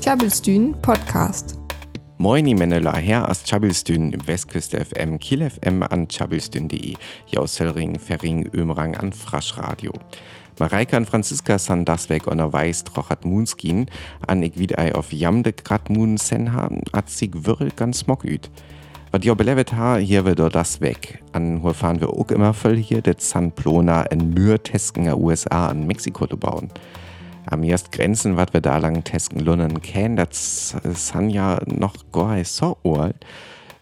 Tjabelstün Podcast. Moini Menela her aus Tjabelstün im Westküste FM, Kiel FM an tjabelstün.de, Jaussellring, Ferring, Ömrang an Fraschradio. Mareike an Franziska san das weg on weiß trochat Moonskin, an ich wieder auf jamde grad Moon senha, at sich wirrel ganz smogüt. Was ihr belevet ha, hier wird doch das weg. An wo fahren wir auch immer voll hier, det San Plona in Mührteskener USA an Mexiko zu bauen am erst Grenzen, was wir da lang testen lunnen kennen, das san ja noch gar so alt.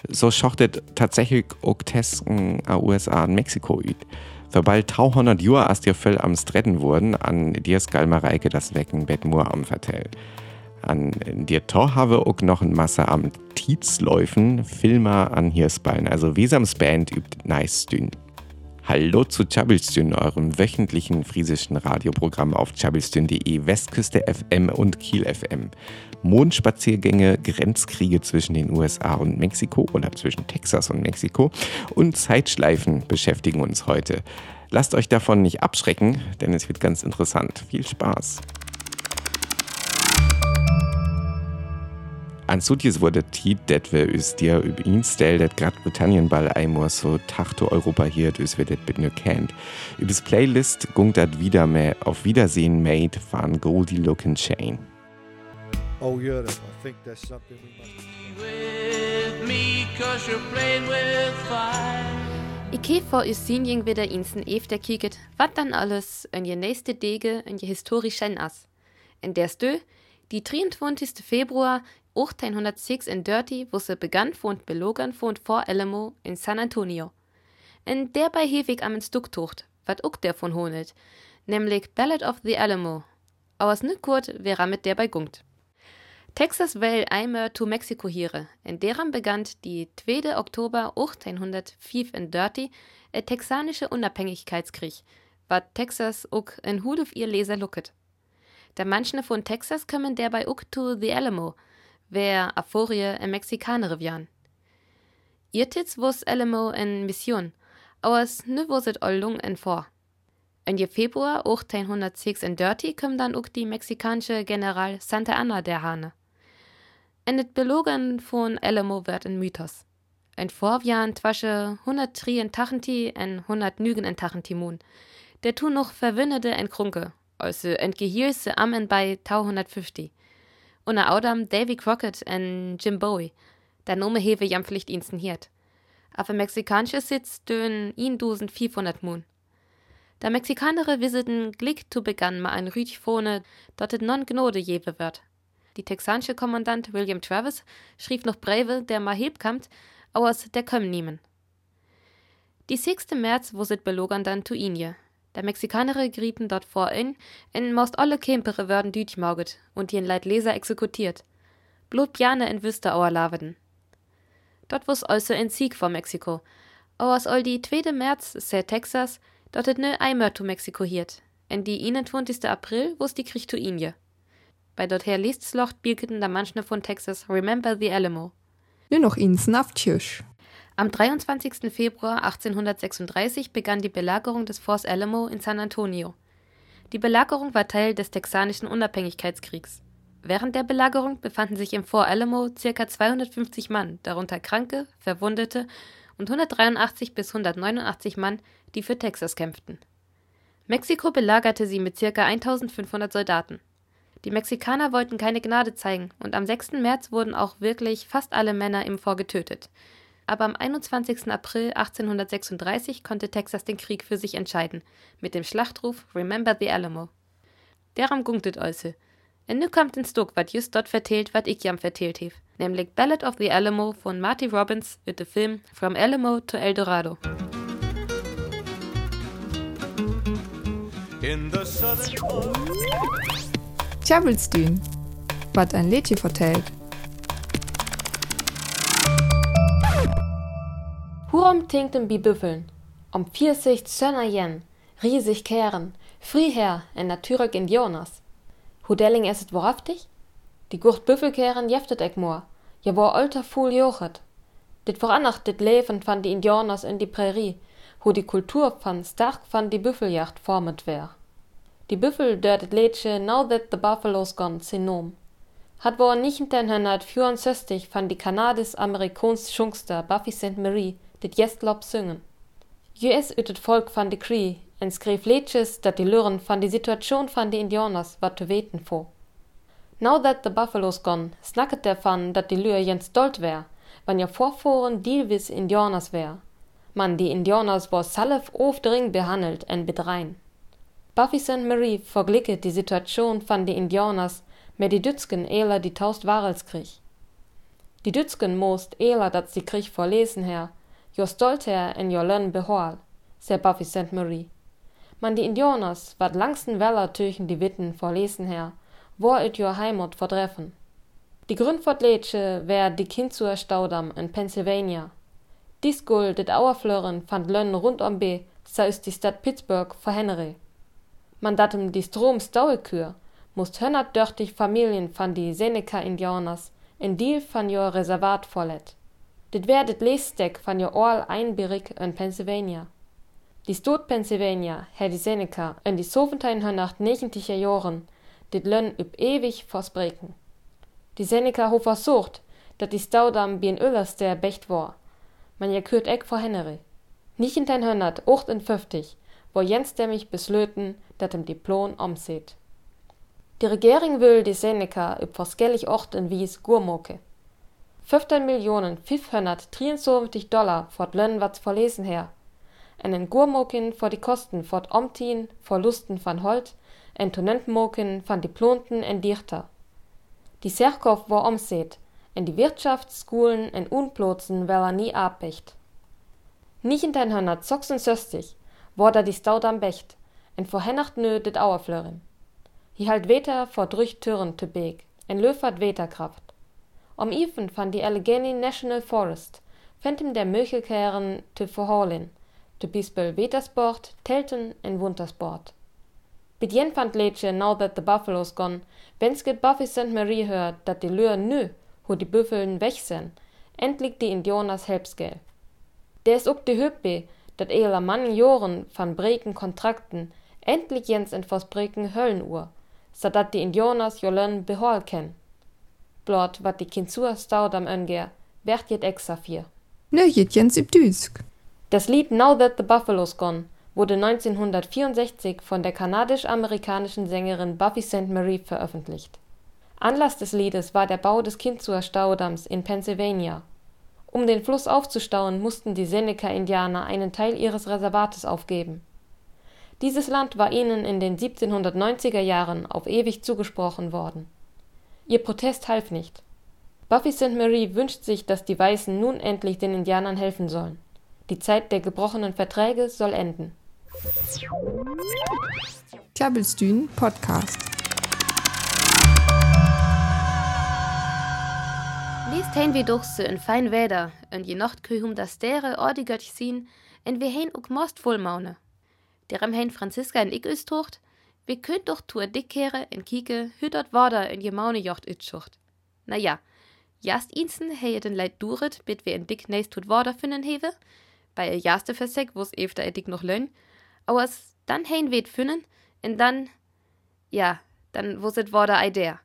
So schochtet tatsächlich auch testen a USA und Mexiko üt. Für bald 200 Jahre als die voll am Stretten wurden, an dir Skalmareike das Wecken Bettmur am Vertell. An dir Tor habe auch noch ein Masse am Tietzläufen, Filmer an Hirsballen, also Wesams Band übt nice dünn. Hallo zu Chabelstün, eurem wöchentlichen friesischen Radioprogramm auf chabelstün.de, Westküste FM und Kiel FM. Mondspaziergänge, Grenzkriege zwischen den USA und Mexiko oder zwischen Texas und Mexiko und Zeitschleifen beschäftigen uns heute. Lasst euch davon nicht abschrecken, denn es wird ganz interessant. Viel Spaß! An Sudjes wurde tid, det wir us dir über ihn stell, det grad Britannienball einmal so tachto Europa hier, dus wir det bit nur kennt. Übers Playlist gungt dat wieder mehr auf Wiedersehen made van Goldie Lookin' Chain. Oh yeah, I think that's something we must. with me cause you're playing with fire. Heb voor uw zin wieder insen efter kikket, wat dan alles in je nächste Dege in je historischen as. En der stö, die 23. Februar 1806 in Dirty, wo se begann von belogern von vor Alamo in San Antonio. En derbei hewig am Stück tucht, wat ook der von honet, nämlich Ballad of the Alamo. Aus ne kurt wer mit derbei gungt. Texas will einmal to Mexiko hiere, in deram begann die 2. Oktober 1805 in Dirty ein texanische Unabhängigkeitskrieg, wat Texas ook in Hut auf ihr Leser lucket. Der manchen von Texas kommen derbei ook to the Alamo, wer Aforie in Mexikaner wian. Ihr Titz wus Alamo in Mission, aus ne wuset Ollung in vor. In je Februar 1806 in Dirty kommt dann ook die mexikanische General Santa Anna der Hane. En het Belogen von Alamo wird ein Mythos. Ein Vorjahren twasche 100 Tri in Tachenti en 100 Nügen in Tachentimun. Der tu noch verwinnete en Krunke, also entgehierse ammen bei 150. Und a Audam Davy Crockett en Jim Bowie. Der Name hewe jam Pflicht insten hiert. Aber mexikanische Sitz dön ihn 1500 Mun. Der Mexikanere visiten glick zu begann ma ein Rüch vorne, dort et non Gnode jewe wird. Die texanische Kommandant William Travis schrieb noch Breve, der ma hebkamt, aus der kömm niemen. Die 6. März wo sit belogern dann zu Inje. Der Mexikanere grieten dort vor in, in most alle Kempere werden dütchmauget und die in Leid Leser exekutiert. Blut Bjane in Wüste auer laveden. Dort wus also in Sieg vor Mexiko. Aus all die 2. März sehr Texas, dort et ne Eimer zu Mexiko hiert. En die 21. April wus die Krieg zu Inje. Bei dorther Liestslocht bielketen da manchne von Texas Remember the Alamo. Nur noch insen auf Tschüss. Am 23. Februar 1836 begann die Belagerung des Forts Alamo in San Antonio. Die Belagerung war Teil des texanischen Unabhängigkeitskriegs. Während der Belagerung befanden sich im Fort Alamo ca. 250 Mann, darunter Kranke, Verwundete und 183 bis 189 Mann, die für Texas kämpften. Mexiko belagerte sie mit ca. 1500 Soldaten. Die Mexikaner wollten keine Gnade zeigen und am 6. März wurden auch wirklich fast alle Männer im Fort getötet. Aber am 21. April 1836 konnte Texas den Krieg für sich entscheiden, mit dem Schlachtruf Remember the Alamo. Deram gungtet also. Und nu kommt ins Stück, wat just dort vertelt, wat ich jam vertelt hef, nämlich Ballad of the Alamo von Marty Robbins mit dem Film From Alamo to El Dorado. In the southern Tjabelstün. Was ein Lädchen vertellt. Hurum tinkten bi Büffeln, um 40 Zönner jen, riesig kehren, Friher en natürlich Indianers. Hudelling esset wahrhaftig? Die Gurt Büffelkehren jeftet ek moor, ja war alter Fuhl jochet. Dit vorannacht dit Leven van die Indianers in die Prärie, wo die Kultur van stark van die Büffeljacht formet wär. Die Büffel dördet Lädsche Now That the Buffalo's Gone sin Nom. Hat wo 1964 van die kanadisch-amerikaans Schungster Buffy St. Marie dit Jestlob singen. US ut het Volk van de Cree en skreef Lädsches dat die Lüren van die Situation van die Indianers wat te weten vor. Now that the Buffalo's gone, snacket dervan dat die Lür jens stolt wär, wann ja Vorforen Dealwis Indianers wär. Man die Indianers war salf ofdring behandelt en bedrein. Buffy St. Marie verglicke die Situation van die Indianers mit die Dützken eler die taust Warelskrieg. Die Dützken most eler dat sie Krieg verlesen her, jo stolt her en jo lönn behol, se Buffy St. Marie. Man die Indianers wat langsten Weller töchen die Witten verlesen her, wo it jo Heimat verdreffen. Die Gründfortlätsche wär die Kinzuer Staudamm in Pennsylvania. Dies Guld dit Auerflören fand Lönn rund um B, sa ist die Stadt Pittsburgh vor Henry. Man datem die Strom Stauekür, musst hönnert dörtig Familien van die Seneca-Indianers in Deal van jo Reservat vorlet. Dit wär dit Leesdeck van jo All einberig in Pennsylvania. Die Stot Pennsylvania hä die Seneca in die 1790er Joren dit Lönn üb ewig verspreken. Die Seneca ho versucht, dat die Staudam wie en Öllers der Becht war. Man ja kürt eck vor Henry. Nicht in dein Hönnert, ocht in fünftig, wo Jens der mich beslöten, dat im Diplom omseht. Die Regierung will die Seneca üb verskellig Orten wies Gurmoke. 15 Millionen 573 Dollar fort Lönn wat verlesen her. En Gurmokin vor die Kosten fort Omtin, Verlusten van Holt, en Tonentmoken van die Plonten en Dichter. Die Serkow war omseht, en die Wirtschaftsschulen en Unplotzen well er nie abbecht. Nicht in den 1966 war da die Staudam becht, en vor Hennacht nö dit Auerflörin. Hi halt weter vor drüch Türen te Beek, en löfert Weterkraft. Om Ifen van die Allegheny National Forest, fäntem der Möchelkehren te verholen, te Bispel Wetersport, Telten en Wuntersport. Bidjen fand Lädsche now that the buffalo's gone, wenn's get Buffy St. Marie hört, dat die Lür nö, wo die Büffeln weg sind, endlich die Indianers helpsgel. Der is ook de Hüppe, dat eler Mann Joren van Breken Kontrakten, endlich jens in Verspreken Höllenuhr, so dat die Indianers jolön behol ken. Blot wat die Kinzur staudam önger, werd jet extra vier. Nö, jet jens Düsk. Das Lied Now That the Buffalo's Gone wurde 1964 von der kanadisch-amerikanischen Sängerin Buffy St. Marie veröffentlicht. Anlass des Liedes war der Bau des Kinzur Staudamms in Pennsylvania. Um den Fluss aufzustauen, mussten die Seneca-Indianer einen Teil ihres Reservates aufgeben. Dieses Land war ihnen in den 1790er Jahren auf ewig zugesprochen worden. Ihr Protest half nicht. Buffy St. Marie wünscht sich, dass die Weißen nun endlich den Indianern helfen sollen. Die Zeit der gebrochenen Verträge soll enden. Klabbelstühn Podcast. Liest hein wie doch so in fein Wäder, und je Nacht kü um das Dere ordigert sien, en wir hein ook most voll maune. Derem hein Franziska en ik üstocht, wir könnt doch tour dickkehre en kike, hütert wader in je maune jocht ütschucht. Na ja, jast insen heje den Leid duret, bit wir en dick nächst tut wader finden hewe, bei ihr jaste versek, wo's efter edik noch lön, auers dann hein weht finden, en dann, ja, dann wos et wader ei der.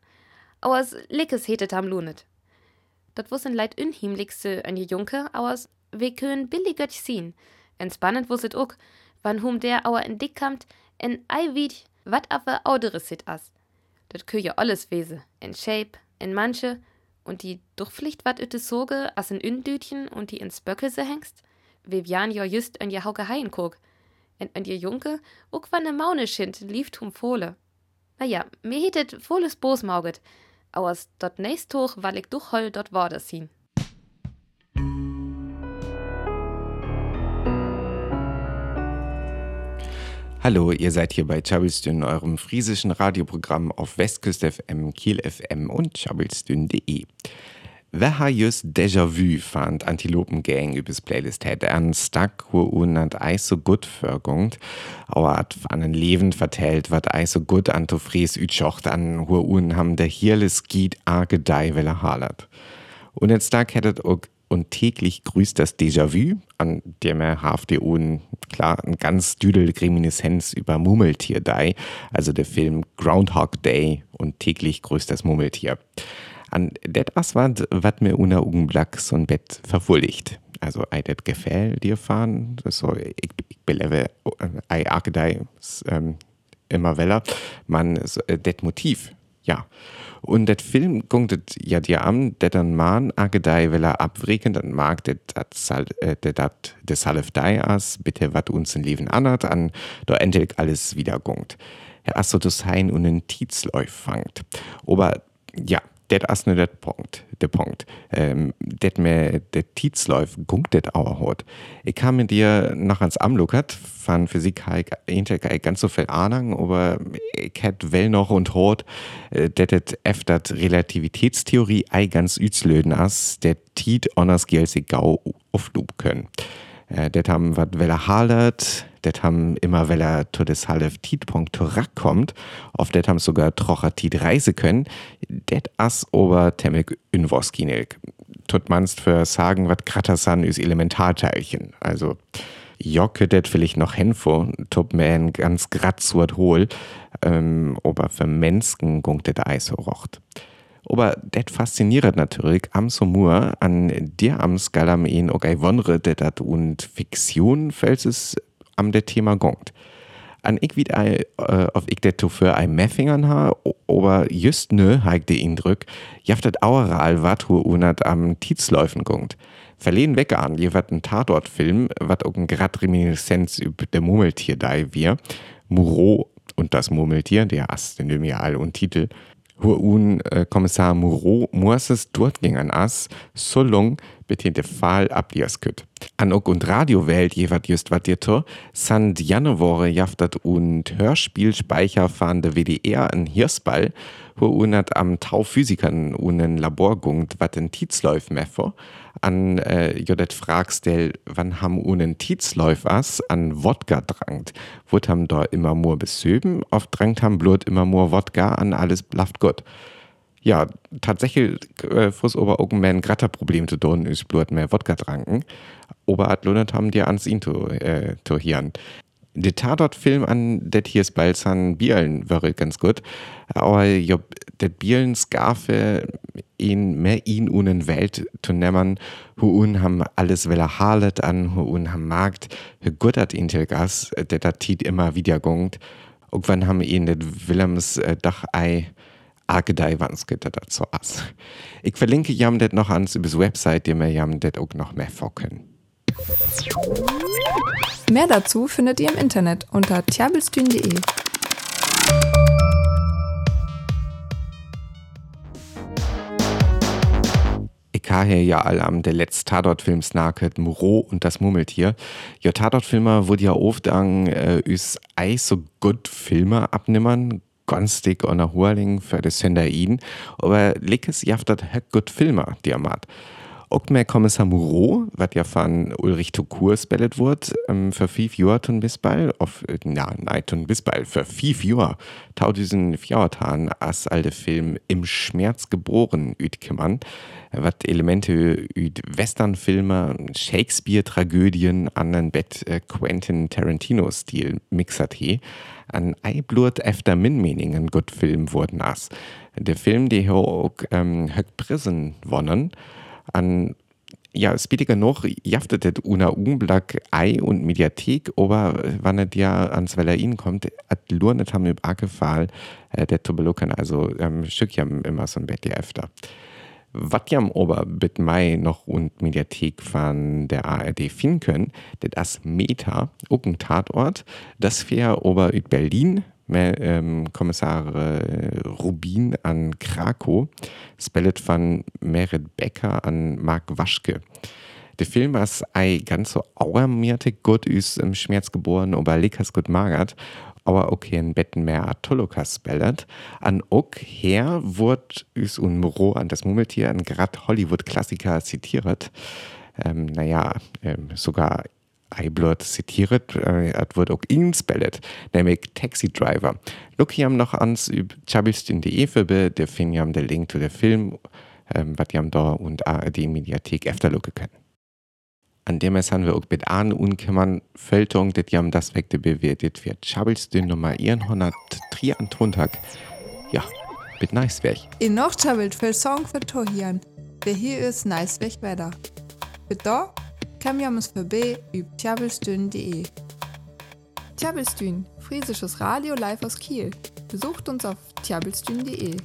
Auers lickes hetet am lunet. Dat wos en Leid unhiemlichste an je Junke, auers we können billigert sien. En spannend wos et ook, wann hum der auer en dick kamt, en ei wied, wat audere sit as. Dat ja alles wese, en Shape, en manche, und die Durchpflicht wat üte soge, as en Ündütchen und die ins Böckelse hängst, Vivian jo just an je hauke heien kog, en an je Junke, ook wann ne Maune schint, lief hum Fohle. Na ja, mir hetet Fohles Bosmauget, auers dort nächst hoch, weil ich doch heul dort war das hin. Hallo, ihr seid hier bei Chabelstün, eurem friesischen Radioprogramm auf Westküst FM, Kiel FM und chabelstün.de. Wer ha just Déjà-vu fand Antilopengang übers Playlist hat, an Stack, wo un an Eis so gut vergungt, aber hat an ein Leben vertellt, wat Eis so gut an to fries ütschocht an, wo un ham der hierles Gied a gedei, weil er halert. Und jetzt Stack hättet auch und täglich grüßt das Déjà-vu, an dem er ihr un, klar, ein ganz düdel Reminiszenz über Murmeltier dei, also der Film Groundhog Day und täglich grüßt das Murmeltier. An det as wat, mir una so ein Bett verwulligt. Also, ei det gefällt dir fahren, so, ich, ich beleve, ei Arkedei, ähm, immer weller, man, so, äh, det Motiv, ja. Und det Film gungt ja dir an, det an man agedei will er abwreken, dann mag det dat äh, det dat de salef dei as, bitte wat uns in Leben anert, an do endlich alles wieder gungt. Ja, asso das hein und en Tietzläuf fangt. Aber ja, det as ne det Punkt, der Punkt. Ähm, det me det Tietzläuf gungt det auer hot. Ich kam mit dir noch ans Amluckert, von Physik ganz so viel Ahnung, aber ich hätte well noch und hort, äh, det et efter Relativitätstheorie ei ganz ützlöden as, der Tiet onners gelse gau auflub können. Äh, det haben wat weller halert, det haben immer weller to des half Tietpunkt torak kommt, auf det haben sogar trocher Tiet reise können, det as ober temmek unvoskinelk. Tut manst für sagen, wat Kratasan is Elementarteilchen. Also, Jocke det vielleicht noch hinfo, tut man ganz grad suat hol, ähm, aber für Menschen gungt det Eis rocht. Aber det fasziniert natürlich am so mur an dir am Skalam in ei wondere, det dat und Fiktion, falls es am det Thema gongt. An ich wie ei, äh, auf ich det für ein Meffingern ha, aber just nö, ha ich de Indrück, jaftet aueral hu unat am Tietzläufen gongt. Verlehen weg an, je wat ein Tatortfilm, wat auch ein grad Reminiszenz über der Murmeltier dei wir, Muro und das Murmeltier, der Ass, den wir ja alle und Titel, Huun äh, Kommissar Moreau dort gingen as, so bitte der Fall ablias kütt. An ok und Radiowelt jeweils just wat dir to, sand Januare jaftat und Hörspielspeicher fahren der WDR ein Hirsball, unat am Tau Physikern unen Labor gungt, wat den Tietzläuf meffer, an äh, jodet fragst del, wann ham unen Tietzläuf as an Wodka drangt, wot ham da immer more besöben, oft drangt ham blut immer more Wodka an alles blaft gut. Ja, tatsächlich äh, fuss ober Augenmann gratter Problem zu tun, ist blut mehr Wodka tranken, aber at lunet ham dir ans zu, äh, hieren. Der Tatort-Film an det hier Balzan Bielen wäre ganz gut, aber det Bielen Skafe in mehr in unen Welt zu nehmen, hu un ham alles welle halet an, hu un ham Markt, hu gut hat Intelgas, det dat tit immer wieder gongt, und wann ham ihn det Willems äh, Dach ei Agedei dat dazu as. Ich verlinke jam det noch ans übers Website, dem wir jam det auch noch mehr focken. Mehr dazu findet ihr im Internet unter tjabelstühn.de. Ich habe ja all am der letzte Tatort-Film snaket Moreau und das Murmeltier. Ja, Tatort-Filmer wurde ja oft an äh, üs Eis so gut Filme abnimmern, ganz dick an der Huerling für das Senderin, aber lickes jaftet gut Filmer, die er macht. Auch mehr Kommissar Moreau, was ja von Ulrich Tukur spellet wird, ähm, für fünf Jahre tun bis bald, auf, äh, na, nein, tun bis bald, für fünf Jahre, tau diesen Fjauertan als alte Film Im Schmerz geboren, ütkemmern, was Elemente üt Westernfilme, Shakespeare-Tragödien an ein Bett äh, Quentin Tarantino-Stil mixert he, an Eiblut efter min Meningen gut Film wurden as. Der Film, der hier auch ähm, Höck Prison wonnen, an ja, spittiger noch jaftet et una Unblack Ei und Mediathek, aber wann et ja ans Wellerin kommt, at lurnet ham üb Akefall, äh, der Tubelucken, also ähm, Stück jam immer so ein Bett die öfter. Wat jam ober bit Mai noch und Mediathek von der ARD finden können, det as Meta, ucken Tatort, das fähr ober üt Berlin, Kommissar äh, Rubin an Krakow, spellet von Merit Becker an Mark Waschke. Der Film was ei ganz so auermiertig gut ist im Schmerz geboren, aber likas gut magert, aber okay in Betten mehr Atolokas spellet. An ok her wird üs un Moro an das Mummeltier an grad Hollywood-Klassiker zitiert. Ähm, naja, ähm, sogar Eiblot zitiert, äh, es wird auch ihn spellet, nämlich Taxi Driver. Look hier noch ans über chabilstin.de für der findet den Link zu dem Film ähm, was ihr da und ARD-Mediathek efterlucken können. An dem es haben wir auch mit an unkümmern Fältung, das jam das weg bewertet wird. Schabelstün Nummer 103 Ja, mit nice weg. In noch chabelt für Song für Tohian. Wer hier ist nice weg weiter. Da kann wir uns vorbei über tjabelstün.de. Tjabelstün, friesisches Radio live aus Kiel. Besucht uns auf tjabelstün.de.